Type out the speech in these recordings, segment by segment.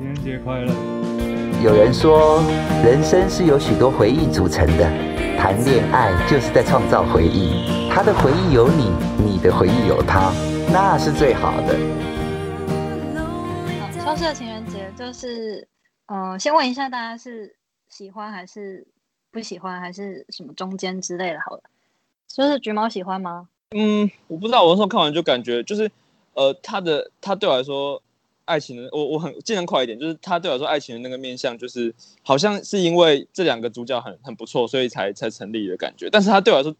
情人节快乐！有人说，人生是由许多回忆组成的，谈恋爱就是在创造回忆。他的回忆有你，你的回忆有他，那是最好的。消失的情人节就是，呃，先问一下大家是喜欢还是不喜欢，还是什么中间之类的？好了，就是橘猫喜欢吗？嗯，我不知道，我那时候看完就感觉就是，呃，他的他对我来说。爱情的我我很尽量快一点，就是他对我说爱情的那个面向，就是好像是因为这两个主角很很不错，所以才才成立的感觉。但是他对我来说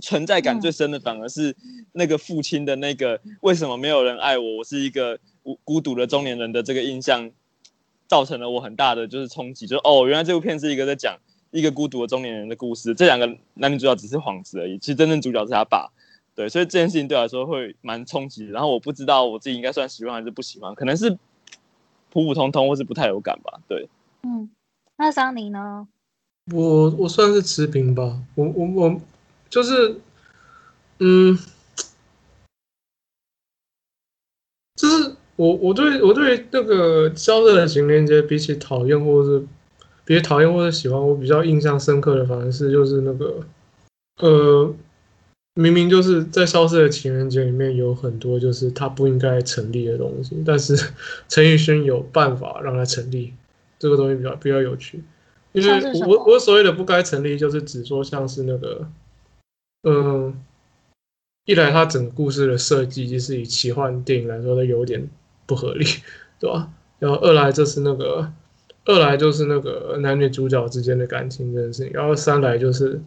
存在感最深的，反而是那个父亲的那个为什么没有人爱我，我是一个孤孤独的中年人的这个印象，造成了我很大的就是冲击。就是哦，原来这部片是一个在讲一个孤独的中年人的故事，这两个男女主角只是幌子而已，其实真正主角是他爸。对，所以这件事情对我来说会蛮冲击。然后我不知道我自己应该算喜欢还是不喜欢，可能是普普通通或是不太有感吧。对，嗯，那桑尼呢？我我算是持平吧。我我我就是，嗯，就是我我对我对那个消失的情人节比起讨厌或者是比起讨厌或者喜欢，我比较印象深刻的反而是就是那个呃。明明就是在消失的情人节里面有很多就是他不应该成立的东西，但是 陈奕迅有办法让它成立，这个东西比较比较有趣。因为我我所谓的不该成立，就是只说像是那个，嗯，一来它整个故事的设计就是以奇幻电影来说，它有点不合理，对吧？然后二来就是那个，二来就是那个男女主角之间的感情这件事情，然后三来就是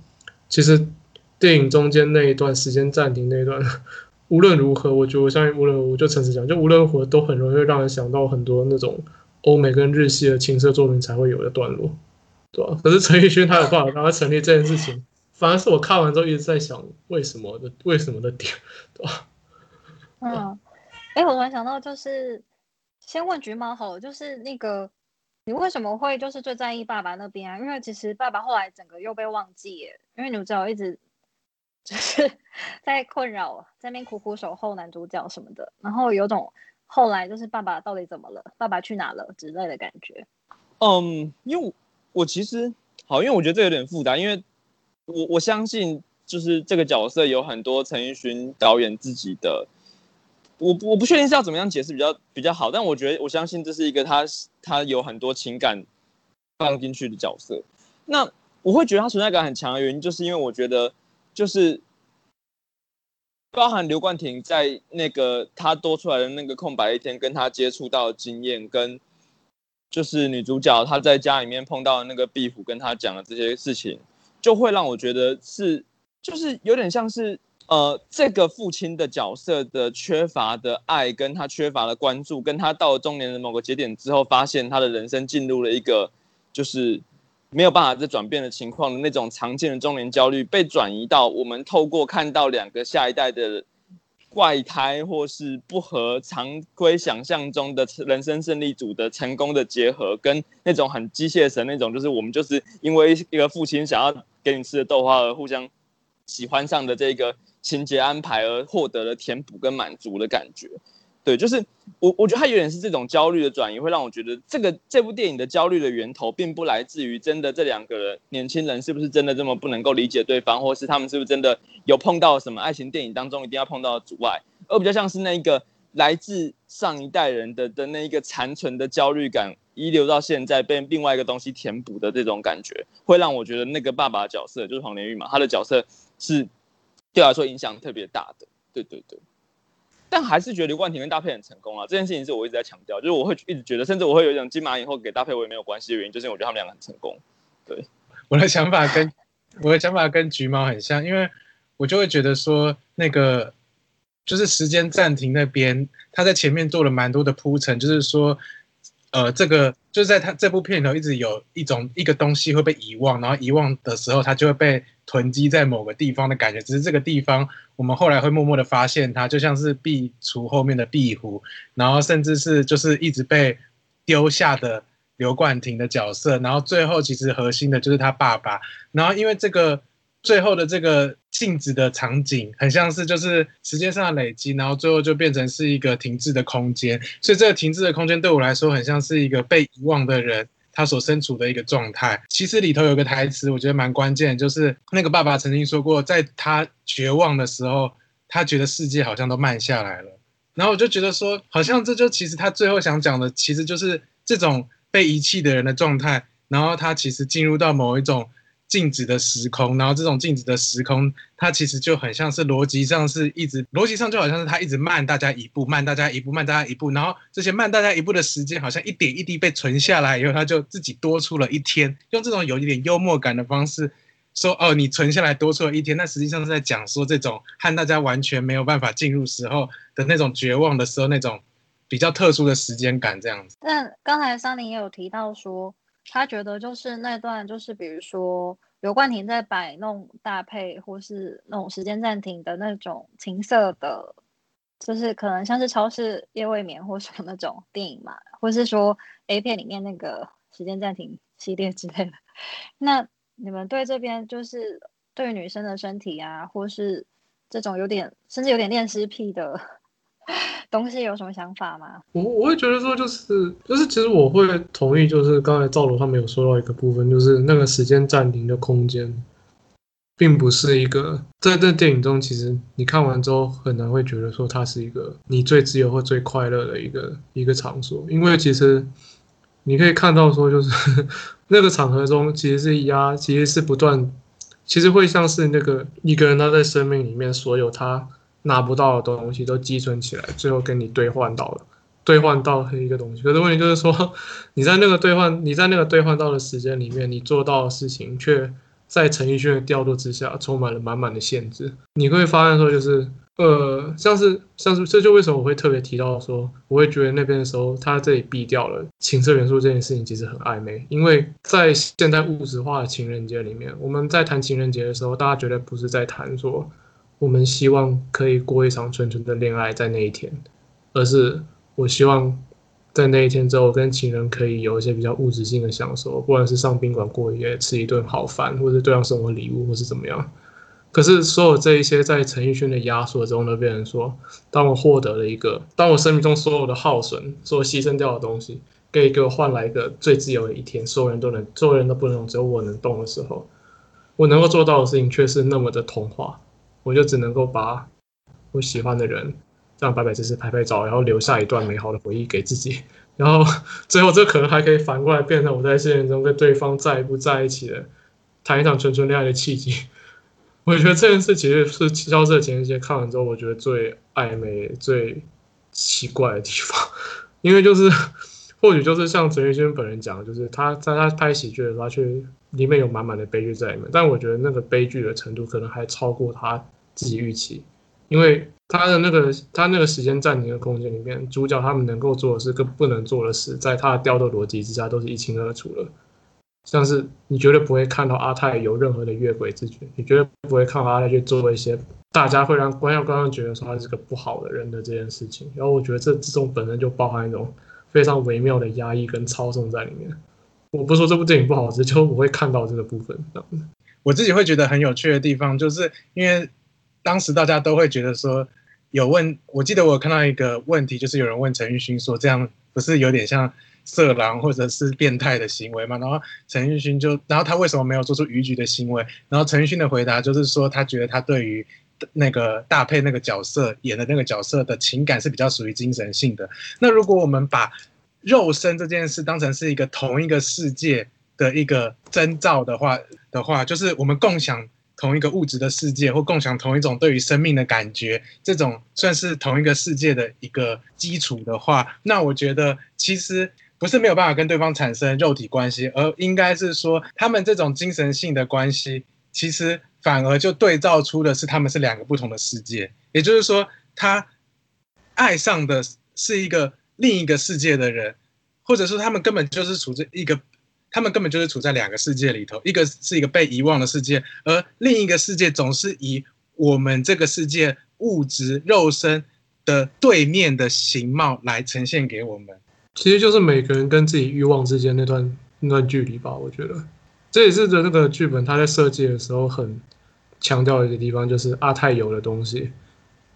其实。电影中间那一段时间暂停那一段，无论如何，我觉得我相信无论我就诚实讲，就无论如何都很容易让人想到很多那种欧美跟日系的情色作品才会有的段落，对吧？可是陈奕迅他有办法让他成立这件事情，反而是我看完之后一直在想为什么的为什么的点，对吧？嗯，哎，我突然想到，就是先问橘猫好，就是那个你为什么会就是最在意爸爸那边啊？因为其实爸爸后来整个又被忘记耶，因为你知道一直。就是 在困扰，在那边苦苦守候男主角什么的，然后有种后来就是爸爸到底怎么了，爸爸去哪了之类的感觉。嗯，因为我其实好，因为我觉得这有点复杂，因为我我相信就是这个角色有很多陈奕迅导演自己的，我我不确定是要怎么样解释比较比较好，但我觉得我相信这是一个他他有很多情感放进去的角色。那我会觉得他存在感很强的原因，就是因为我觉得。就是包含刘冠廷在那个他多出来的那个空白一天，跟他接触到的经验，跟就是女主角她在家里面碰到的那个壁虎，跟他讲的这些事情，就会让我觉得是，就是有点像是呃，这个父亲的角色的缺乏的爱，跟他缺乏的关注，跟他到了中年的某个节点之后，发现他的人生进入了一个就是。没有办法再转变的情况的那种常见的中年焦虑，被转移到我们透过看到两个下一代的怪胎，或是不合常规想象中的人生胜利组的成功的结合，跟那种很机械神那种，就是我们就是因为一个父亲想要给你吃的豆花而互相喜欢上的这个情节安排而获得了填补跟满足的感觉。对，就是我，我觉得他有点是这种焦虑的转移，会让我觉得这个这部电影的焦虑的源头，并不来自于真的这两个人年轻人是不是真的这么不能够理解对方，或是他们是不是真的有碰到什么爱情电影当中一定要碰到的阻碍，而比较像是那一个来自上一代人的的那一个残存的焦虑感遗留到现在，被另外一个东西填补的这种感觉，会让我觉得那个爸爸角色就是黄连玉嘛，他的角色是对我来说影响特别大的，对对对。但还是觉得刘冠廷跟搭配很成功啊！这件事情是我一直在强调，就是我会一直觉得，甚至我会有一种金马影后给搭配我也没有关系的原因，就是我觉得他们两个很成功。对，我的想法跟我的想法跟橘猫很像，因为我就会觉得说，那个就是时间暂停那边，他在前面做了蛮多的铺陈，就是说。呃，这个就是在他这部片头一直有一种一个东西会被遗忘，然后遗忘的时候，它就会被囤积在某个地方的感觉。只是这个地方，我们后来会默默的发现它，就像是壁橱后面的壁虎，然后甚至是就是一直被丢下的刘冠廷的角色，然后最后其实核心的就是他爸爸。然后因为这个最后的这个静止的场景，很像是就是时间上的累积，然后最后就变成是一个停滞的空间。所以这个停滞的空间对我来说，很像是一个被遗忘的人。他所身处的一个状态，其实里头有个台词，我觉得蛮关键，就是那个爸爸曾经说过，在他绝望的时候，他觉得世界好像都慢下来了。然后我就觉得说，好像这就其实他最后想讲的，其实就是这种被遗弃的人的状态。然后他其实进入到某一种。静止的时空，然后这种静止的时空，它其实就很像是逻辑上是一直，逻辑上就好像是它一直慢大家一步，慢大家一步，慢大家一步，然后这些慢大家一步的时间，好像一点一滴被存下来以后，它就自己多出了一天。用这种有一点幽默感的方式说，哦，你存下来多出了一天，那实际上是在讲说这种和大家完全没有办法进入时候的那种绝望的时候那种比较特殊的时间感这样子。但刚才桑林也有提到说。他觉得就是那段，就是比如说刘冠廷在摆弄搭配，或是那种时间暂停的那种情色的，就是可能像是超市夜未眠或什么那种电影嘛，或是说 A 片里面那个时间暂停系列之类的。那你们对这边就是对女生的身体啊，或是这种有点甚至有点恋尸癖的？东西有什么想法吗？我我会觉得说，就是就是，其实我会同意，就是刚才赵罗他们有说到一个部分，就是那个时间暂停的空间，并不是一个在这电影中，其实你看完之后很难会觉得说它是一个你最自由或最快乐的一个一个场所，因为其实你可以看到说，就是 那个场合中其实是压，其实是不断，其实会像是那个一个人他在生命里面所有他。拿不到的东西都积存起来，最后跟你兑换到了，兑换到一个东西。可是问题就是说，你在那个兑换，你在那个兑换到的时间里面，你做到的事情，却在陈奕迅的调度之下，充满了满满的限制。你会发现说，就是呃，像是 像是，这就为什么我会特别提到说，我会觉得那边的时候，他这里避掉了情色元素这件事情，其实很暧昧。因为在现在物质化的情人节里面，我们在谈情人节的时候，大家绝对不是在谈说。我们希望可以过一场纯纯的恋爱在那一天，而是我希望在那一天之后我跟情人可以有一些比较物质性的享受，不管是上宾馆过夜、吃一顿好饭，或者对方送我礼物，或是怎么样。可是所有这一些在陈奕迅的压缩中都变成说，当我获得了一个，当我生命中所有的耗损、所有牺牲掉的东西，可以给我换来一个最自由的一天，所有人都能，所有人都不能动，只有我能动的时候，我能够做到的事情却是那么的童话。我就只能够把我喜欢的人这样摆摆姿势拍拍照，然后留下一段美好的回忆给自己。然后最后这可能还可以反过来变成我在现实中跟对方在不在一起的谈一场纯纯恋爱的契机。我觉得这件事其实是《消失的情人节》看完之后，我觉得最暧昧、最奇怪的地方，因为就是或许就是像陈奕迅本人讲，就是他在他拍喜剧的时候，他却里面有满满的悲剧在里面。但我觉得那个悲剧的程度可能还超过他。自己预期，因为他的那个他那个时间暂停的空间里面，主角他们能够做的事跟不能做的事，在他的调度逻辑之下都是一清二楚的。像是你绝对不会看到阿泰有任何的越轨之举，你绝对不会看到阿泰去做一些大家会让观众观众觉得说他是个不好的人的这件事情。然后我觉得这这种本身就包含一种非常微妙的压抑跟操纵在里面。我不说这部电影不好，只是就我会看到这个部分。我自己会觉得很有趣的地方，就是因为。当时大家都会觉得说有问，我记得我看到一个问题，就是有人问陈奕迅说：“这样不是有点像色狼或者是变态的行为吗？”然后陈奕迅就，然后他为什么没有做出逾矩的行为？然后陈奕迅的回答就是说，他觉得他对于那个大配那个角色演的那个角色的情感是比较属于精神性的。那如果我们把肉身这件事当成是一个同一个世界的一个征兆的话的话，就是我们共享。同一个物质的世界，或共享同一种对于生命的感觉，这种算是同一个世界的一个基础的话，那我觉得其实不是没有办法跟对方产生肉体关系，而应该是说他们这种精神性的关系，其实反而就对照出的是他们是两个不同的世界。也就是说，他爱上的是一个另一个世界的人，或者说他们根本就是处在一个。他们根本就是处在两个世界里头，一个是一个被遗忘的世界，而另一个世界总是以我们这个世界物质肉身的对面的形貌来呈现给我们。其实就是每个人跟自己欲望之间那段那段距离吧。我觉得这也是的那个剧本他在设计的时候很强调一个地方，就是阿泰有的东西，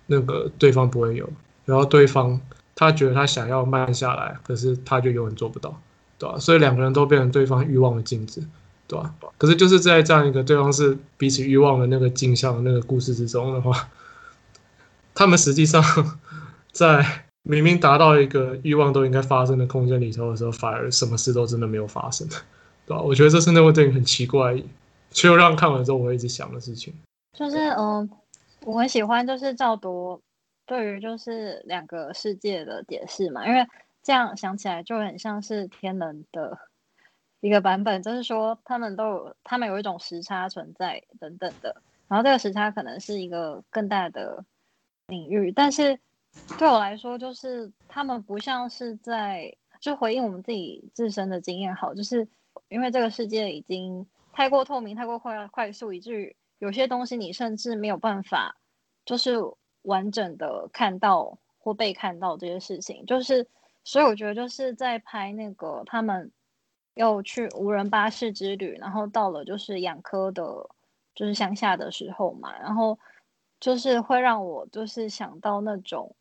那个对方不会有，然后对方他觉得他想要慢下来，可是他就永远做不到，对吧？所以两个人都变成对方欲望的镜子，对吧？可是就是在这样一个对方是彼此欲望的那个镜像的那个故事之中的话，他们实际上 在明明达到一个欲望都应该发生的空间里头的时候，反而什么事都真的没有发生，对吧？我觉得这是那部电影很奇怪，却又让看完之后我一直想的事情。就是嗯，我很喜欢就是赵铎对于就是两个世界的解释嘛，因为这样想起来就很像是天能的一个版本，就是说他们都有他们有一种时差存在等等的，然后这个时差可能是一个更大的领域，但是对我来说，就是他们不像是在就回应我们自己自身的经验，好，就是因为这个世界已经太过透明、太过快快速，以至于有些东西你甚至没有办法就是完整的看到或被看到这些事情，就是所以我觉得就是在拍那个他们要去无人巴士之旅，然后到了就是养科的，就是乡下的时候嘛，然后就是会让我就是想到那种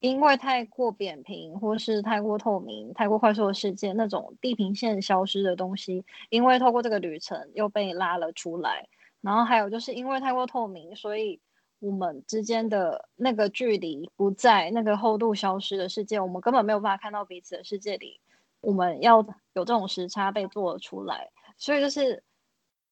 因为太过扁平或是太过透明、太过快速的世界，那种地平线消失的东西，因为透过这个旅程又被拉了出来。然后还有就是因为太过透明，所以我们之间的那个距离不在，那个厚度消失的世界，我们根本没有办法看到彼此的世界里。我们要有这种时差被做出来，所以就是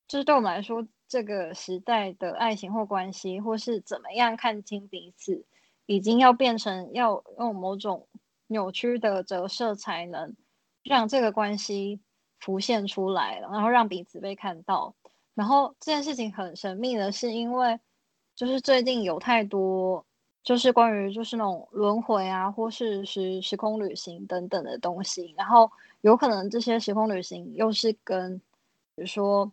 就是对我们来说，这个时代的爱情或关系，或是怎么样看清彼此，已经要变成要用某种扭曲的折射，才能让这个关系浮现出来，然后让彼此被看到。然后这件事情很神秘的是，因为就是最近有太多就是关于就是那种轮回啊，或是时时空旅行等等的东西，然后有可能这些时空旅行又是跟比如说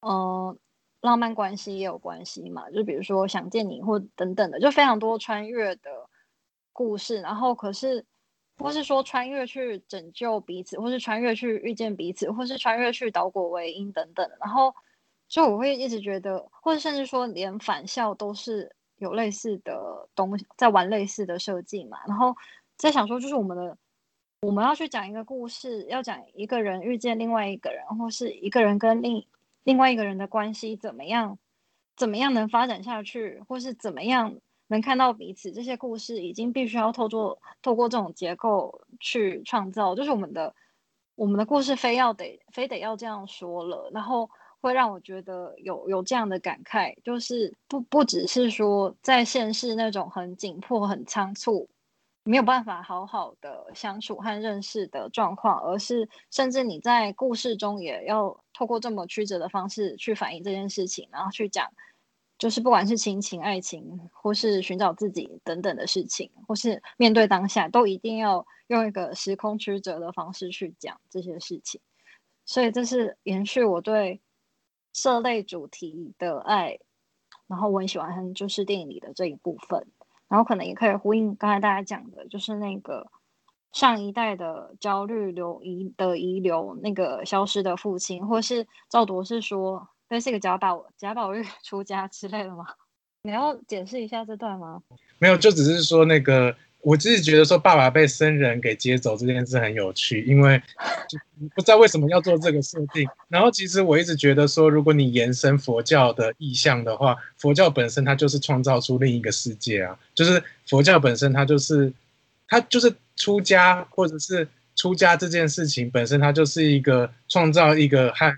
嗯浪漫关系也有关系嘛，就比如说想见你或等等的，就非常多穿越的故事，然后可是或是说穿越去拯救彼此，或是穿越去遇见彼此，或是穿越去导果为因等等，然后。就我会一直觉得，或者甚至说，连返校都是有类似的东西，在玩类似的设计嘛。然后在想说，就是我们的，我们要去讲一个故事，要讲一个人遇见另外一个人，或是一个人跟另另外一个人的关系怎么样，怎么样能发展下去，或是怎么样能看到彼此，这些故事已经必须要透过透过这种结构去创造。就是我们的我们的故事，非要得非得要这样说了，然后。会让我觉得有有这样的感慨，就是不不只是说在现实那种很紧迫、很仓促，没有办法好好的相处和认识的状况，而是甚至你在故事中也要透过这么曲折的方式去反映这件事情，然后去讲，就是不管是亲情、爱情，或是寻找自己等等的事情，或是面对当下，都一定要用一个时空曲折的方式去讲这些事情。所以这是延续我对。这类主题的爱，然后我很喜欢就是电影里的这一部分，然后可能也可以呼应刚才大家讲的，就是那个上一代的焦虑流遗的遗留，那个消失的父亲，或是赵铎是说那是个贾宝贾宝玉 出家之类的吗？你要解释一下这段吗？没有，就只是说那个。我自己觉得说爸爸被僧人给接走这件事很有趣，因为不知道为什么要做这个设定。然后其实我一直觉得说，如果你延伸佛教的意象的话，佛教本身它就是创造出另一个世界啊，就是佛教本身它就是它就是出家或者是出家这件事情本身它就是一个创造一个和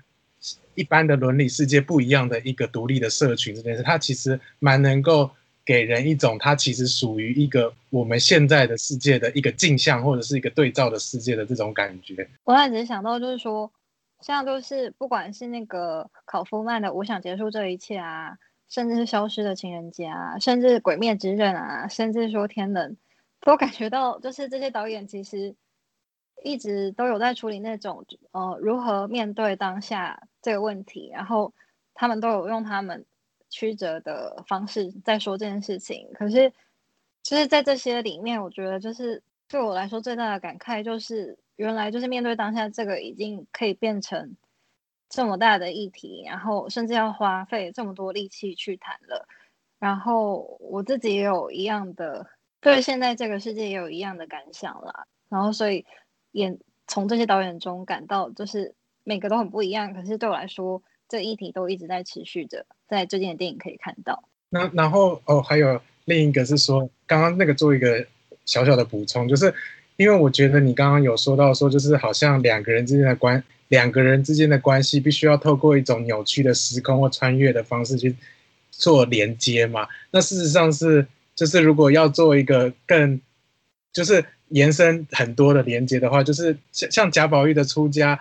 一般的伦理世界不一样的一个独立的社群这件事，它其实蛮能够。给人一种，它其实属于一个我们现在的世界的一个镜像，或者是一个对照的世界的这种感觉。我刚才只是想到，就是说，像就是不管是那个考夫曼的《我想结束这一切》啊，甚至是《消失的情人节》啊，甚至《鬼灭之刃》啊，甚至说《天能》，都感觉到，就是这些导演其实一直都有在处理那种呃如何面对当下这个问题，然后他们都有用他们。曲折的方式在说这件事情，可是就是在这些里面，我觉得就是对我来说最大的感慨就是，原来就是面对当下这个已经可以变成这么大的议题，然后甚至要花费这么多力气去谈了。然后我自己也有一样的，对现在这个世界也有一样的感想啦。然后所以也从这些导演中感到，就是每个都很不一样。可是对我来说，这议题都一直在持续着，在最近的电影可以看到。那然后哦，还有另一个是说，刚刚那个做一个小小的补充，就是因为我觉得你刚刚有说到说，就是好像两个人之间的关，两个人之间的关系必须要透过一种扭曲的时空或穿越的方式去。做连接嘛？那事实上是，就是如果要做一个更，就是延伸很多的连接的话，就是像像贾宝玉的出家，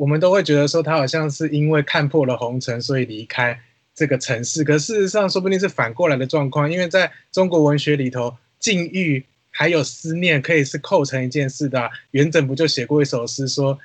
我们都会觉得说他好像是因为看破了红尘，所以离开这个城市。可事实上，说不定是反过来的状况，因为在中国文学里头，境遇还有思念可以是构成一件事的。元稹不就写过一首诗说？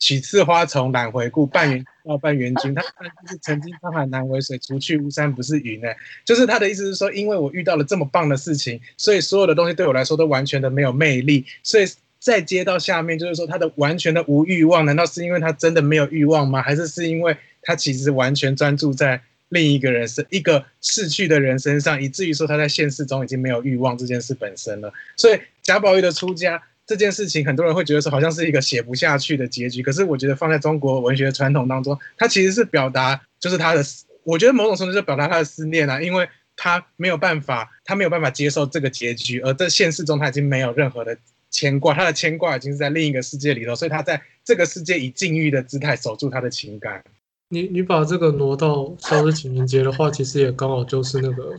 取次花丛懒回顾，半缘到半缘 君。他就是曾经沧海难为水，除去巫山不是云呢。就是他的意思是说，因为我遇到了这么棒的事情，所以所有的东西对我来说都完全的没有魅力。所以再接到下面，就是说他的完全的无欲望，难道是因为他真的没有欲望吗？还是是因为他其实完全专注在另一个人身一个逝去的人身上，以至于说他在现实中已经没有欲望这件事本身了。所以贾宝玉的出家。这件事情很多人会觉得说好像是一个写不下去的结局，可是我觉得放在中国文学传统当中，他其实是表达就是他的，我觉得某种程度就表达他的思念啊，因为他没有办法，他没有办法接受这个结局，而在现实中他已经没有任何的牵挂，他的牵挂已经是在另一个世界里头，所以他在这个世界以禁欲的姿态守住他的情感。你你把这个挪到《消失情人节》的话，其实也刚好就是那个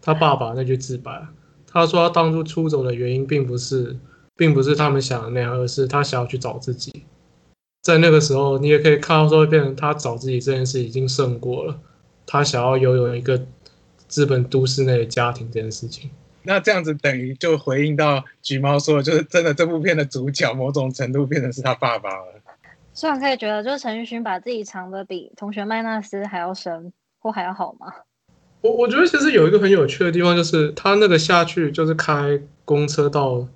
他爸爸那句自白，他说他当初出走的原因并不是。并不是他们想的那样，而是他想要去找自己。在那个时候，你也可以看到，说变成他找自己这件事已经胜过了他想要拥有一个资本都市内的家庭这件事情。那这样子等于就回应到橘猫说，就是真的这部片的主角某种程度变成是他爸爸了。虽然可以觉得，就是陈奕迅把自己藏的比同学麦纳斯还要深或还要好吗？我我觉得其实有一个很有趣的地方，就是他那个下去就是开公车到。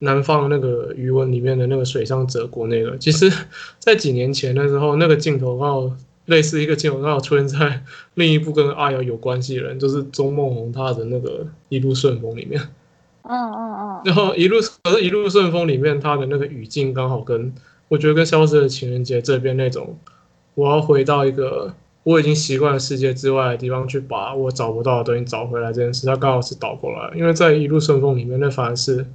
南方那个余文里面的那个水上泽国那个，其实，在几年前的时候，那个镜头刚好类似一个镜头刚好出现在另一部跟阿瑶有关系的人，就是钟梦红他的那个《一路顺风》里面。嗯嗯嗯。然后一路可是《一路顺风》里面他的那个语境刚好跟我觉得跟《消失的情人节》这边那种，我要回到一个我已经习惯的世界之外的地方去把我找不到的东西找回来这件事，它刚好是倒过来，因为在《一路顺风》里面那反而是。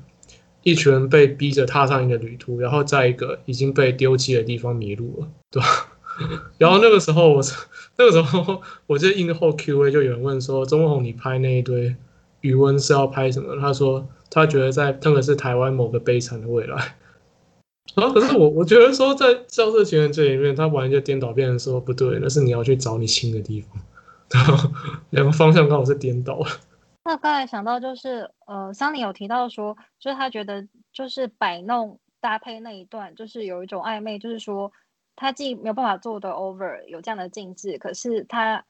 一群人被逼着踏上一个旅途，然后在一个已经被丢弃的地方迷路了，对吧？然后那个时候，我 那个时候，我就印后 Q A 就有人问说：“钟宏，你拍那一堆余温是要拍什么？”他说：“他觉得在那个是台湾某个悲惨的未来。”然后可是我我觉得说，在《消失情人节》里面，他完全颠倒，变成说不对，那是你要去找你亲的地方，然后两个方向刚好是颠倒了。那刚才想到就是，呃，桑尼有提到说，就是他觉得就是摆弄搭配那一段，就是有一种暧昧，就是说他既没有办法做的 over 有这样的静止，可是他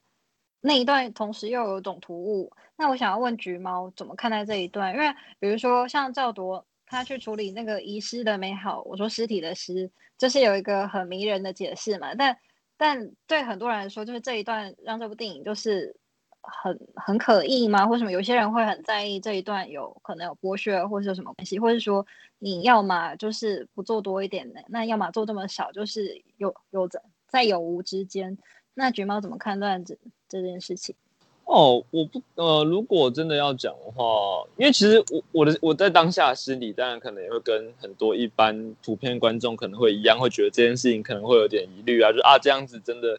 那一段同时又有种突兀。那我想要问橘猫怎么看待这一段？因为比如说像赵铎他去处理那个遗失的美好，我说尸体的尸，就是有一个很迷人的解释嘛。但但对很多人来说，就是这一段让这部电影就是。很很可疑吗？或什么？有些人会很在意这一段有可能有剥削，或是有什么关系，或是说你要么就是不做多一点的，那要么做这么少，就是有有在在有无之间。那橘猫怎么看待这这件事情？哦，我不呃，如果真的要讲的话，因为其实我我的我在当下心里，当然可能也会跟很多一般普遍观众可能会一样，会觉得这件事情可能会有点疑虑啊，就啊这样子真的。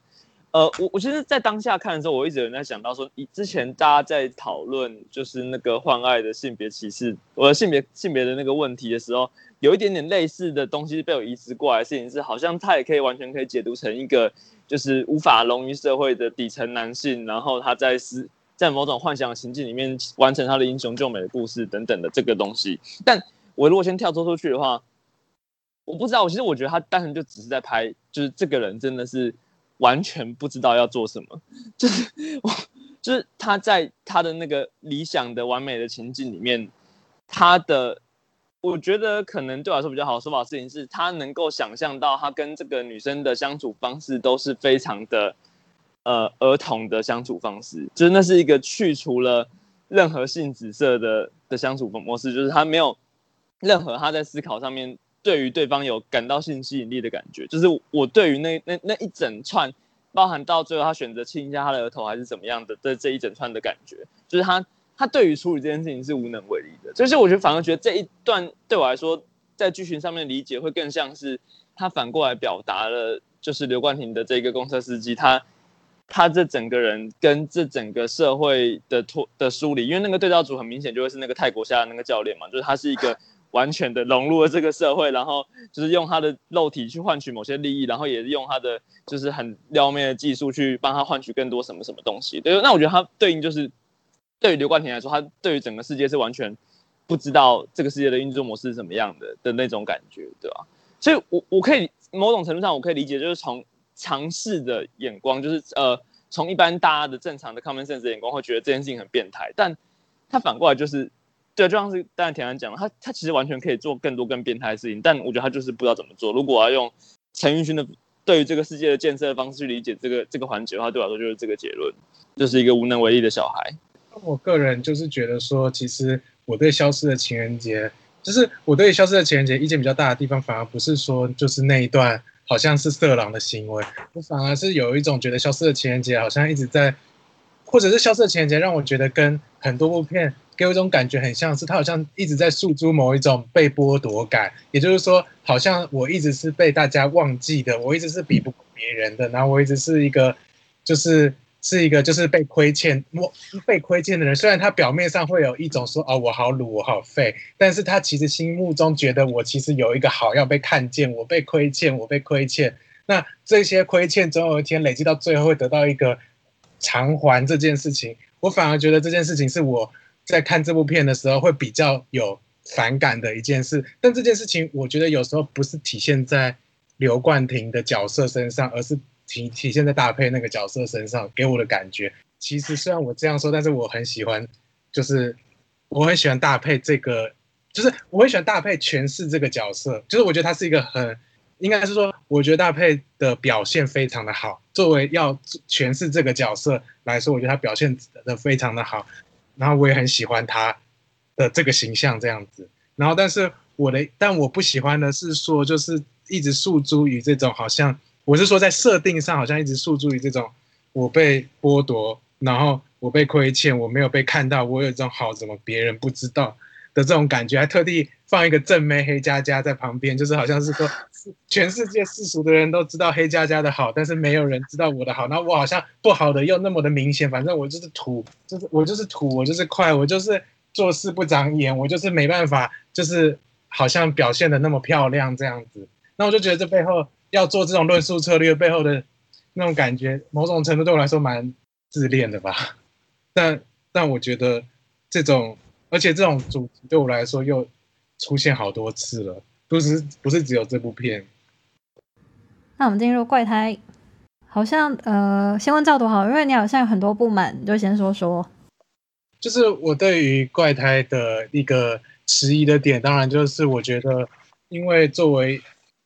呃，我我其实，在当下看的时候，我一直有在想到说，以之前大家在讨论就是那个换爱的性别歧视，我的性别性别的那个问题的时候，有一点点类似的东西被我移植过来的事情是，好像他也可以完全可以解读成一个就是无法融于社会的底层男性，然后他在是在某种幻想情境里面完成他的英雄救美的故事等等的这个东西。但我如果先跳脱出去的话，我不知道，我其实我觉得他单纯就只是在拍，就是这个人真的是。完全不知道要做什么，就是我，就是他在他的那个理想的完美的情境里面，他的我觉得可能对我来说比较好说法事情是，他能够想象到他跟这个女生的相处方式都是非常的呃儿童的相处方式，就是那是一个去除了任何性紫色的的相处模式，就是他没有任何他在思考上面对于对方有感到性吸引力的感觉，就是我对于那那那一整串，包含到最后他选择亲一下他的额头还是怎么样的的这一整串的感觉，就是他。他对于处理这件事情是无能为力的，就是我觉得反而觉得这一段对我来说，在剧情上面理解会更像是他反过来表达了，就是刘冠廷的这个公车司机，他他这整个人跟这整个社会的脱的梳理，因为那个对照组很明显就会是那个泰国下的那个教练嘛，就是他是一个完全的融入了这个社会，然后就是用他的肉体去换取某些利益，然后也是用他的就是很撩妹的技术去帮他换取更多什么什么东西。对，那我觉得他对应就是。对于刘冠廷来说，他对于整个世界是完全不知道这个世界的运作模式是什么样的的那种感觉，对吧？所以，我我可以某种程度上我可以理解，就是从尝试的眼光，就是呃，从一般大家的正常的 common sense 眼光，会觉得这件事情很变态。但他反过来就是，对，就像是刚才田安讲，他他其实完全可以做更多更变态的事情，但我觉得他就是不知道怎么做。如果要用陈奕迅的对于这个世界的建设的方式去理解这个这个环节的话，对我来说就是这个结论，就是一个无能为力的小孩。我个人就是觉得说，其实我对《消失的情人节》，就是我对《消失的情人节》意见比较大的地方，反而不是说就是那一段好像是色狼的行为，我反而是有一种觉得《消失的情人节》好像一直在，或者是《消失的情人节》让我觉得跟很多部片给我一种感觉很像是，他好像一直在诉诸某一种被剥夺感，也就是说，好像我一直是被大家忘记的，我一直是比不过别人的，然后我一直是一个就是。是一个就是被亏欠、我被亏欠的人，虽然他表面上会有一种说哦我好鲁我好废，但是他其实心目中觉得我其实有一个好要被看见，我被亏欠，我被亏欠。那这些亏欠总有一天累积到最后会得到一个偿还这件事情，我反而觉得这件事情是我在看这部片的时候会比较有反感的一件事。但这件事情我觉得有时候不是体现在刘冠廷的角色身上，而是。体体现在大配那个角色身上，给我的感觉，其实虽然我这样说，但是我很喜欢，就是我很喜欢大配这个，就是我很喜欢大配诠释这个角色，就是我觉得他是一个很，应该是说，我觉得大配的表现非常的好，作为要诠释这个角色来说，我觉得他表现的非常的好，然后我也很喜欢他的这个形象这样子，然后但是我的，但我不喜欢的是说，就是一直诉诸于这种好像。我是说，在设定上好像一直诉诸于这种我被剥夺，然后我被亏欠，我没有被看到，我有一种好怎么别人不知道的这种感觉，还特地放一个正妹黑佳佳在旁边，就是好像是说 全世界世俗的人都知道黑佳佳的好，但是没有人知道我的好，那我好像不好的又那么的明显，反正我就是土，就是我就是土，我就是快，我就是做事不长眼，我就是没办法，就是好像表现的那么漂亮这样子，那我就觉得这背后。要做这种论述策略背后的那种感觉，某种程度对我来说蛮自恋的吧。但但我觉得这种，而且这种主题对我来说又出现好多次了，不是不是只有这部片。那我们进入怪胎，好像呃，先问赵多好，因为你好像有很多不满，你就先说说。就是我对于怪胎的一个迟疑的点，当然就是我觉得，因为作为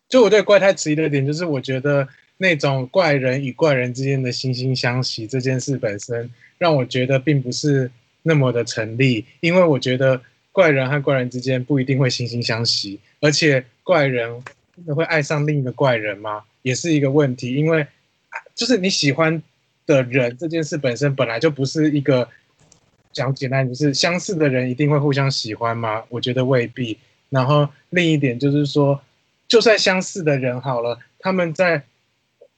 就我对怪胎迟疑的点，就是我觉得那种怪人与怪人之间的惺惺相惜这件事本身，让我觉得并不是那么的成立。因为我觉得怪人和怪人之间不一定会惺惺相惜，而且怪人真的会爱上另一个怪人吗？也是一个问题。因为就是你喜欢的人这件事本身本来就不是一个讲简单，就是相似的人一定会互相喜欢吗？我觉得未必。然后另一点就是说。就算相似的人好了，他们在，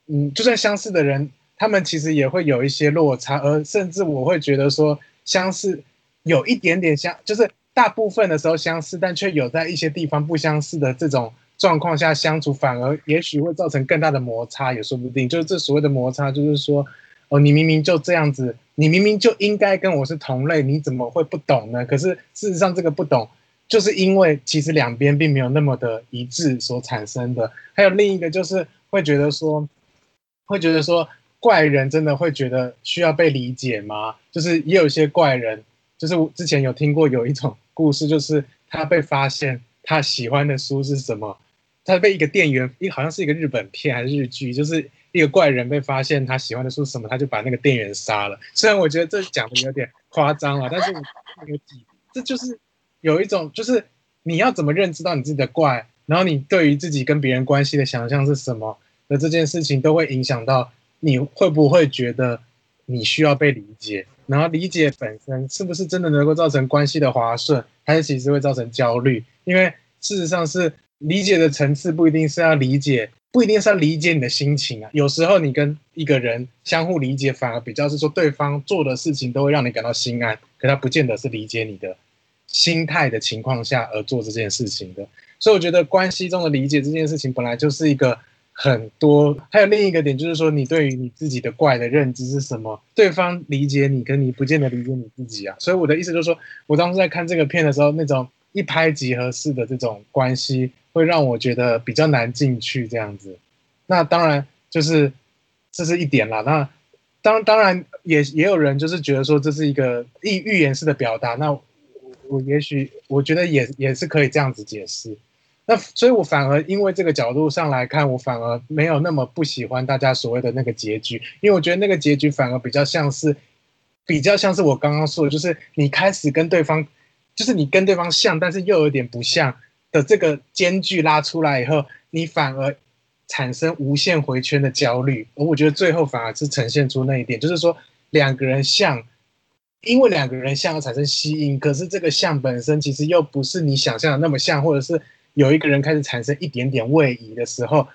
嗯，就算相似的人，他们其实也会有一些落差，而甚至我会觉得说，相似有一点点相，就是大部分的时候相似，但却有在一些地方不相似的这种状况下相处，反而也许会造成更大的摩擦，也说不定。就是这所谓的摩擦，就是说，哦，你明明就这样子，你明明就应该跟我是同类，你怎么会不懂呢？可是事实上，这个不懂。就是因为其实两边并没有那么的一致所产生的，还有另一个就是会觉得说，会觉得说怪人真的会觉得需要被理解吗？就是也有一些怪人，就是我之前有听过有一种故事，就是他被发现他喜欢的书是什么。他被一个店员，一好像是一个日本片还是日剧，就是一个怪人被发现他喜欢的书什么，他就把那个店员杀了。虽然我觉得这讲的有点夸张了，但是有几，这就是有一种，就是你要怎么认知到你自己的怪，然后你对于自己跟别人关系的想象是什么的这件事情，都会影响到你会不会觉得你需要被理解，然后理解本身是不是真的能够造成关系的滑顺，还是其实会造成焦虑？因为事实上是。理解的层次不一定是要理解，不一定是要理解你的心情啊。有时候你跟一个人相互理解，反而比较是说对方做的事情都会让你感到心安，可他不见得是理解你的心态的情况下而做这件事情的。所以我觉得关系中的理解这件事情本来就是一个很多。还有另一个点就是说，你对于你自己的怪的认知是什么？对方理解你，跟你不见得理解你自己啊。所以我的意思就是说，我当时在看这个片的时候，那种一拍即合式的这种关系。会让我觉得比较难进去这样子，那当然就是这是一点啦。那当当然也也有人就是觉得说这是一个预预言式的表达。那我也许我觉得也也是可以这样子解释。那所以我反而因为这个角度上来看，我反而没有那么不喜欢大家所谓的那个结局，因为我觉得那个结局反而比较像是比较像是我刚刚说的，就是你开始跟对方，就是你跟对方像，但是又有点不像。的这个间距拉出来以后，你反而产生无限回圈的焦虑，而我觉得最后反而是呈现出那一点，就是说两个人像，因为两个人像而产生吸引，可是这个像本身其实又不是你想象的那么像，或者是有一个人开始产生一点点位移的时候，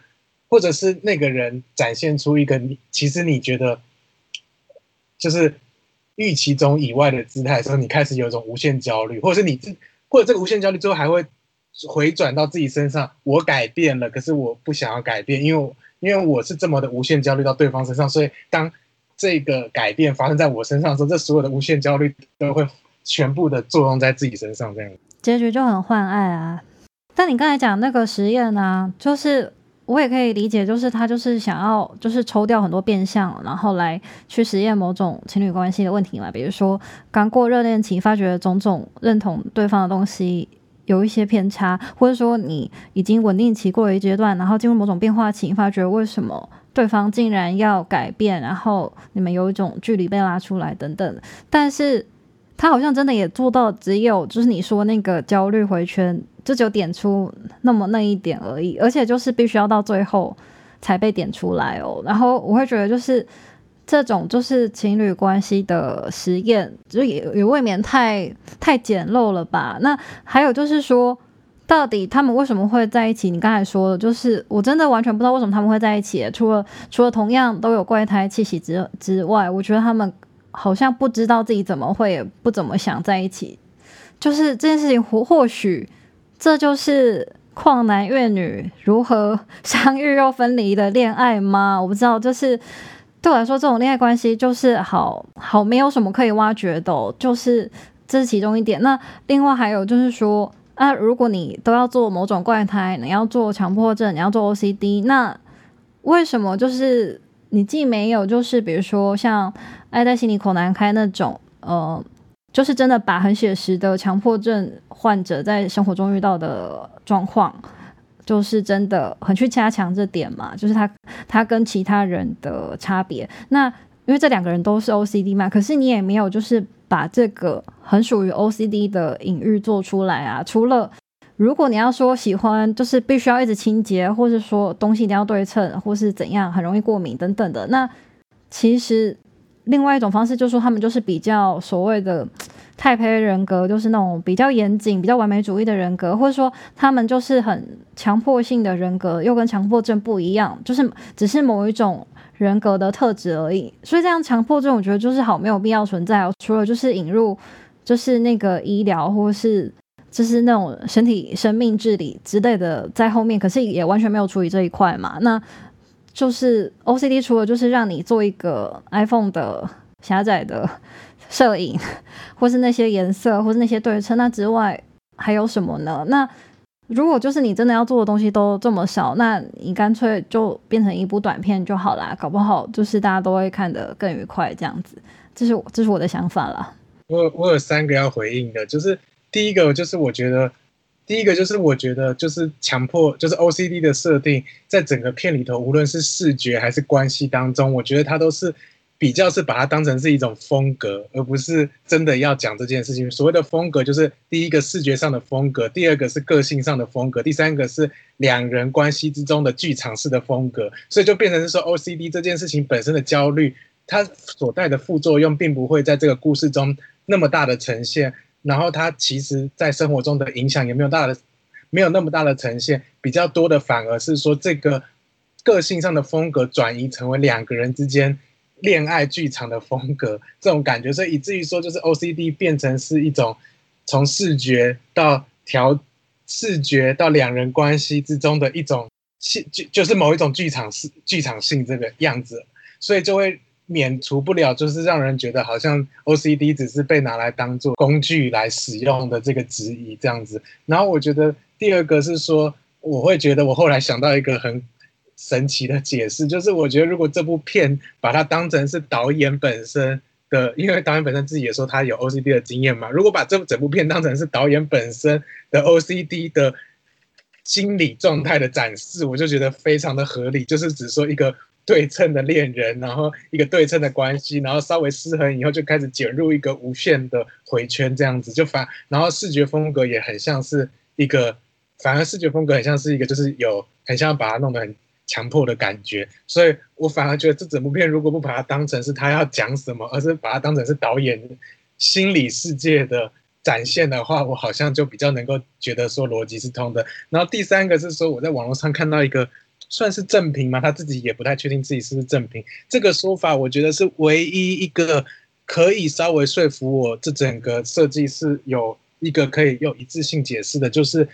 或者是那个人展现出一个你其实你觉得就是预期中以外的姿态的时候，你开始有一种无限焦虑，或者是你自或者这个无限焦虑最后还会。回转到自己身上，我改变了，可是我不想要改变，因为因为我是这么的无限焦虑到对方身上，所以当这个改变发生在我身上的时候，这所有的无限焦虑都会全部的作用在自己身上，这样结局就很换爱啊。但你刚才讲那个实验呢，就是我也可以理解，就是他就是想要就是抽掉很多变相，然后来去实验某种情侣关系的问题嘛，比如说刚过热恋期，发觉种种认同对方的东西。有一些偏差，或者说你已经稳定期过了一阶段，然后进入某种变化期，发觉为什么对方竟然要改变，然后你们有一种距离被拉出来等等。但是他好像真的也做到，只有就是你说那个焦虑回圈，就只有点出那么那一点而已，而且就是必须要到最后才被点出来哦。然后我会觉得就是。这种就是情侣关系的实验，就也也未免太太简陋了吧？那还有就是说，到底他们为什么会在一起？你刚才说的，就是我真的完全不知道为什么他们会在一起。除了除了同样都有怪胎气息之之外，我觉得他们好像不知道自己怎么会，不怎么想在一起。就是这件事情，或或许这就是旷男怨女如何相遇又分离的恋爱吗？我不知道，就是。对我来说，这种恋爱关系就是好好没有什么可以挖掘的，就是这是其中一点。那另外还有就是说，啊，如果你都要做某种怪胎，你要做强迫症，你要做 OCD，那为什么就是你既没有就是比如说像爱在心里口难开那种，呃，就是真的把很写实的强迫症患者在生活中遇到的状况。就是真的很去加强这点嘛，就是他他跟其他人的差别。那因为这两个人都是 OCD 嘛，可是你也没有就是把这个很属于 OCD 的隐喻做出来啊。除了如果你要说喜欢，就是必须要一直清洁，或是说东西一定要对称，或是怎样，很容易过敏等等的。那其实另外一种方式就是说，他们就是比较所谓的。太胚人格就是那种比较严谨、比较完美主义的人格，或者说他们就是很强迫性的人格，又跟强迫症不一样，就是只是某一种人格的特质而已。所以这样强迫症，我觉得就是好没有必要存在哦。除了就是引入，就是那个医疗或是就是那种身体生命治理之类的在后面，可是也完全没有处理这一块嘛。那就是 OCD 除了就是让你做一个 iPhone 的狭窄的。摄影，或是那些颜色，或是那些对称，那之外还有什么呢？那如果就是你真的要做的东西都这么少，那你干脆就变成一部短片就好啦，搞不好就是大家都会看得更愉快这样子。这是我这是我的想法啦。我我有三个要回应的，就是第一个就是我觉得第一个就是我觉得就是强迫，就是 OCD 的设定，在整个片里头，无论是视觉还是关系当中，我觉得它都是比较是把它当成是一种风格，而不是真的要讲这件事情。所谓的风格，就是第一个视觉上的风格，第二个是个性上的风格，第三个是两人关系之中的剧场式的风格。所以就变成是说 OCD 这件事情本身的焦虑，它所带的副作用，并不会在这个故事中那么大的呈现。然后他其实，在生活中的影响也没有大的，没有那么大的呈现，比较多的反而是说这个个性上的风格转移成为两个人之间恋爱剧场的风格这种感觉，所以以至于说就是 OCD 变成是一种从视觉到调视觉到两人关系之中的一种戏，就就是某一种剧场式剧场性这个样子，所以就会。免除不了，就是让人觉得好像 OCD 只是被拿来当做工具来使用的这个质疑这样子。然后我觉得第二个是说，我会觉得我后来想到一个很神奇的解释，就是我觉得如果这部片把它当成是导演本身的，因为导演本身自己也说他有 OCD 的经验嘛，如果把这整部片当成是导演本身的 OCD 的心理状态的展示，我就觉得非常的合理，就是只说一个。对称的恋人，然后一个对称的关系，然后稍微失衡以后就开始卷入一个无限的回圈，这样子就反，然后视觉风格也很像是一个，反而视觉风格很像是一个，就是有很像把它弄得很强迫的感觉，所以我反而觉得这整部片如果不把它当成是他要讲什么，而是把它当成是导演心理世界的展现的话，我好像就比较能够觉得说逻辑是通的。然后第三个是说我在网络上看到一个。算是正品吗？他自己也不太确定自己是不是正品。这个说法，我觉得是唯一一个可以稍微说服我，这整个设计是有一个可以用一致性解释的，就是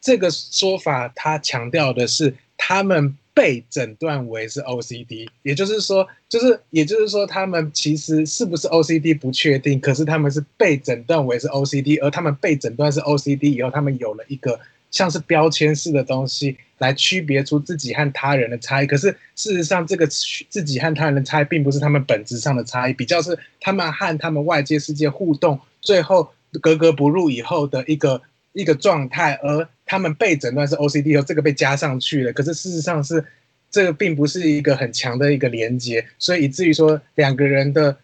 这个说法，他强调的是他们被诊断为是 OCD，也就是说，就是也就是说，他们其实是不是 OCD 不确定，可是他们是被诊断为是 OCD，而他们被诊断是 OCD 以后，他们有了一个。像是标签式的东西来区别出自己和他人的差异，可是事实上，这个自己和他人的差异并不是他们本质上的差异，比较是他们和他们外界世界互动，最后格格不入以后的一个一个状态，而他们被诊断是 OCD 后，这个被加上去了，可是事实上是这个并不是一个很强的一个连接，所以以至于说两个人的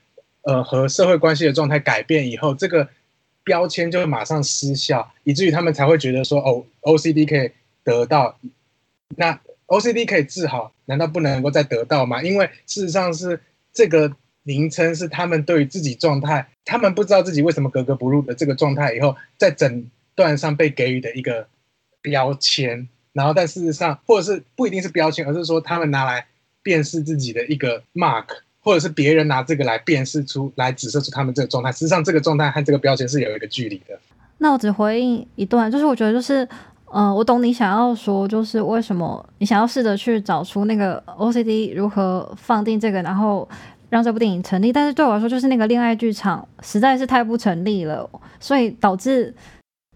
呃和社会关系的状态改变以后，这个。标签就会马上失效，以至于他们才会觉得说，哦，OCD 可以得到，那 OCD 可以治好，难道不能够再得到吗？因为事实上是这个名称是他们对于自己状态，他们不知道自己为什么格格不入的这个状态以后，在诊断上被给予的一个标签，然后但事实上，或者是不一定是标签，而是说他们拿来辨识自己的一个 mark。或者是别人拿这个来辨识出来，指示出他们这个状态。实际上，这个状态和这个标签是有一个距离的。那我只回应一段，就是我觉得，就是，呃，我懂你想要说，就是为什么你想要试着去找出那个 OCD 如何放定这个，然后让这部电影成立。但是对我来说，就是那个恋爱剧场实在是太不成立了，所以导致，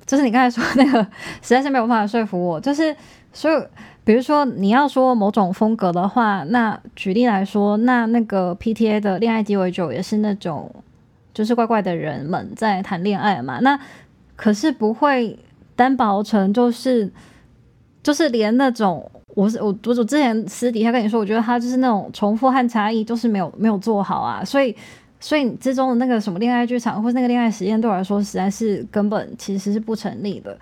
就是你刚才说那个实在是没有办法说服我，就是所以。比如说，你要说某种风格的话，那举例来说，那那个 PTA 的恋爱鸡尾酒也是那种，就是怪怪的人们在谈恋爱嘛。那可是不会担保成就是，就是连那种，我是我我我之前私底下跟你说，我觉得他就是那种重复和差异，就是没有没有做好啊。所以，所以之中的那个什么恋爱剧场或者那个恋爱实验，对我来说实在是根本其实是不成立的。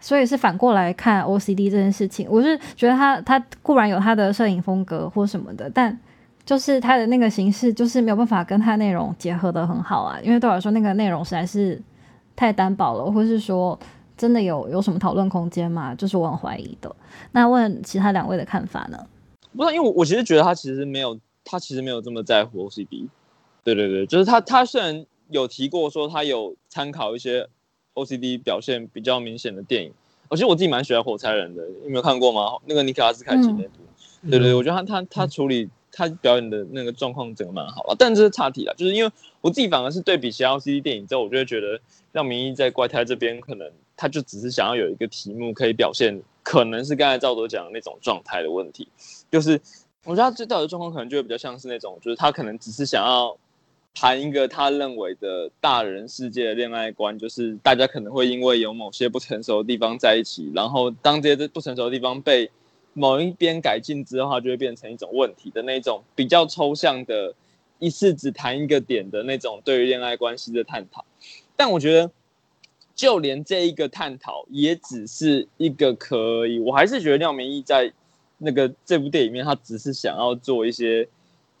所以是反过来看 OCD 这件事情，我是觉得他他固然有他的摄影风格或什么的，但就是他的那个形式就是没有办法跟他内容结合的很好啊。因为对我来说，那个内容实在是太单薄了，或是说真的有有什么讨论空间嘛？就是我很怀疑的。那问其他两位的看法呢？不是，因为我我其实觉得他其实没有，他其实没有这么在乎 OCD。对对对，就是他他虽然有提过说他有参考一些。OCD 表现比较明显的电影，而且我自己蛮喜欢《火柴人》的，有没有看过吗？那个尼克拉斯凯奇那部，对对，我觉得他他他处理他表演的那个状况整个蛮好了。但这是差题了，就是因为我自己反而是对比其他 OCD 电影之后，我就会觉得让明义在怪胎这边，可能他就只是想要有一个题目可以表现，可能是刚才赵德讲的那种状态的问题，就是我觉得他最大的状况可能就会比较像是那种，就是他可能只是想要谈一个他认为的大人世界的恋爱观，就是大家可能会因为有某些不成熟的地方在一起，然后当这些不成熟的地方被某一边改进之后，它就会变成一种问题的那种比较抽象的，一次只谈一个点的那种对于恋爱关系的探讨。但我觉得，就连这一个探讨也只是一个可以，我还是觉得廖明义在那个这部电影里面，他只是想要做一些。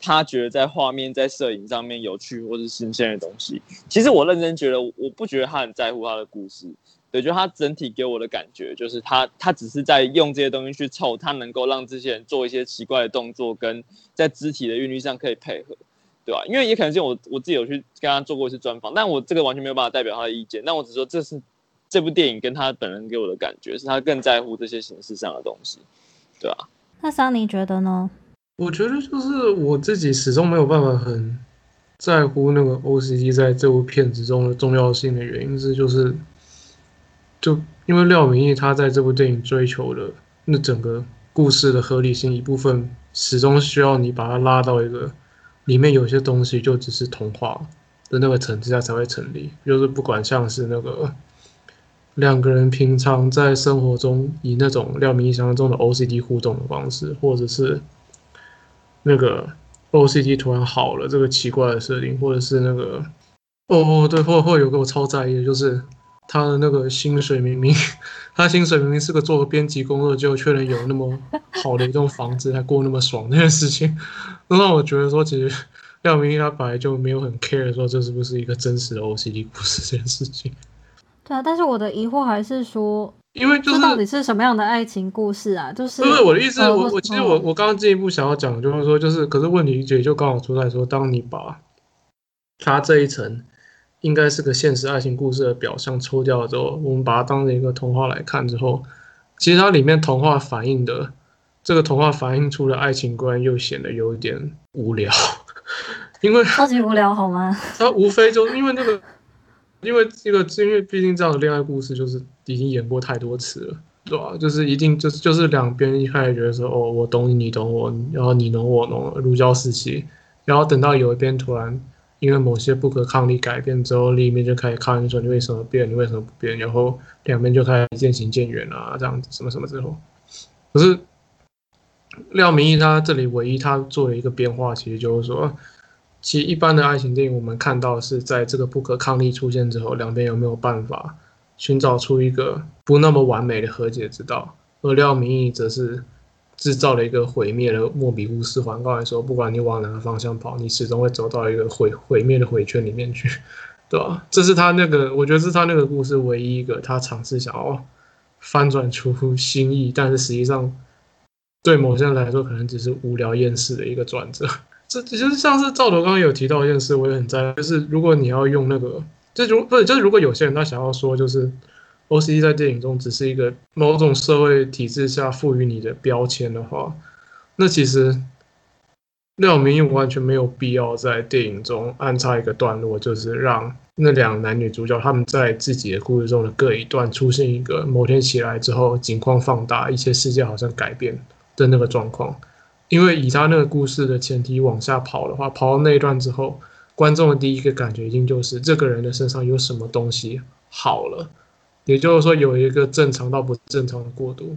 他觉得在画面、在摄影上面有趣或是新鲜的东西，其实我认真觉得，我不觉得他很在乎他的故事。对，就他整体给我的感觉，就是他他只是在用这些东西去凑，他能够让这些人做一些奇怪的动作，跟在肢体的韵律上可以配合，对吧？因为也可能是我我自己有去跟他做过一次专访，但我这个完全没有办法代表他的意见。但我只说这是这部电影跟他本人给我的感觉，是他更在乎这些形式上的东西，对吧？那桑尼觉得呢？我觉得就是我自己始终没有办法很在乎那个 OCD 在这部片子中的重要性的原因是，就是就因为廖明义他在这部电影追求的那整个故事的合理性一部分，始终需要你把它拉到一个里面有些东西就只是童话的那个层次下才会成立。就是不管像是那个两个人平常在生活中以那种廖明义想象中的 OCD 互动的方式，或者是。那个 OCD 突然好了，这个奇怪的设定，或者是那个哦对，或或有个我超在意的，就是他的那个薪水明明，他薪水明明是个做编辑工作，就却能有那么好的一栋房子，还过那么爽，那件事情，让我觉得说，其实廖明义他本来就没有很 care 说这是不是一个真实的 OCD 故事这件事情。对啊，但是我的疑惑还是说。因为就是到底是什么样的爱情故事啊？就是不是我的意思，我我其实我我刚刚进一步想要讲，就是说，就是可是问题也就刚好出在说，当你把它这一层应该是个现实爱情故事的表象抽掉了之后，我们把它当成一个童话来看之后，其实它里面童话反映的这个童话反映出的爱情观又显得有一点无聊，因为超级无聊好吗？它无非就因为那个。因为这个，因为毕竟这样的恋爱故事就是已经演过太多次了，对吧？就是一定就是就是两边一开始觉得说，哦，我懂你，你懂我，然后你懂我懂，如胶似漆。然后等到有一边突然因为某些不可抗力改变之后，另一边就开始抗议说你为什么变，你为什么不变？然后两边就开始渐行渐远啊，这样子什么什么之后，可是廖明义他这里唯一他做了一个变化，其实就是说。其实一般的爱情电影，我们看到是在这个不可抗力出现之后，两边有没有办法寻找出一个不那么完美的和解之道？而廖明义则是制造了一个毁灭的莫比乌斯环，告诉说，不管你往哪个方向跑，你始终会走到一个毁毁灭的回圈里面去，对吧？这是他那个，我觉得是他那个故事唯一一个他尝试想要翻转出新意，但是实际上对某些人来说，可能只是无聊厌世的一个转折。这其实像是赵头刚刚有提到一件事，我也很在意，就是如果你要用那个，就如不是就是如果有些人他想要说，就是 O C D 在电影中只是一个某种社会体制下赋予你的标签的话，那其实廖明义完全没有必要在电影中安插一个段落，就是让那两男女主角他们在自己的故事中的各一段出现一个某天起来之后景况放大，一些世界好像改变的那个状况。因为以他那个故事的前提往下跑的话，跑到那一段之后，观众的第一个感觉一定就是这个人的身上有什么东西好了，也就是说有一个正常到不正常的过渡。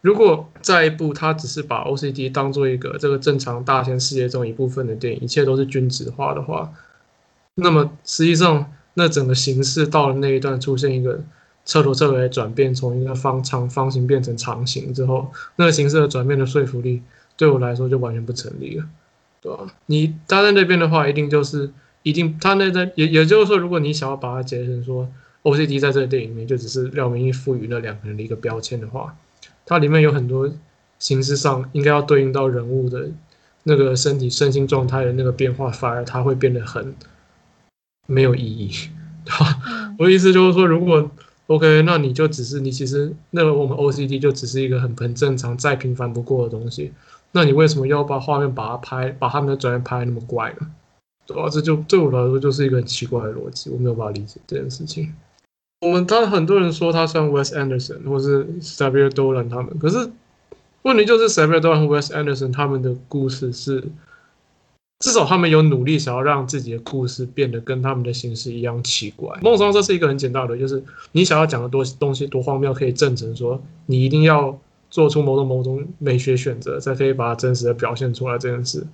如果再一步他只是把 OCD 当做一个这个正常大千世界中一部分的电影，一切都是君子化的话，那么实际上那整个形式到了那一段出现一个彻头彻尾的转变，从一个方长方形变成长形之后，那个形式的转变的说服力。对我来说就完全不成立了，对吧？你他在那边的话，一定就是一定他那在也也就是说，如果你想要把它解成说 OCD 在这个电影里面就只是廖明义赋予那两个人的一个标签的话，它里面有很多形式上应该要对应到人物的那个身体身心状态的那个变化，反而它会变得很没有意义，对吧？我的意思就是说，如果 OK，那你就只是你其实那个我们 OCD 就只是一个很很正常再平凡不过的东西。那你为什么要把画面把它拍，把他们的专业拍那么怪呢？对吧、这就对我来说就是一个很奇怪的逻辑，我没有办法理解这件事情。我们当然很多人说他像 Wes Anderson 或是 Xavier Dolan 他们，可是问题就是 Xavier Dolan 和 Wes Anderson 他们的故事是，至少他们有努力想要让自己的故事变得跟他们的形式一样奇怪。梦中这是一个很简单的，就是你想要讲的多东西多荒谬，可以证成说你一定要做出某种某种美学选择才可以把它真实的表现出来这件事。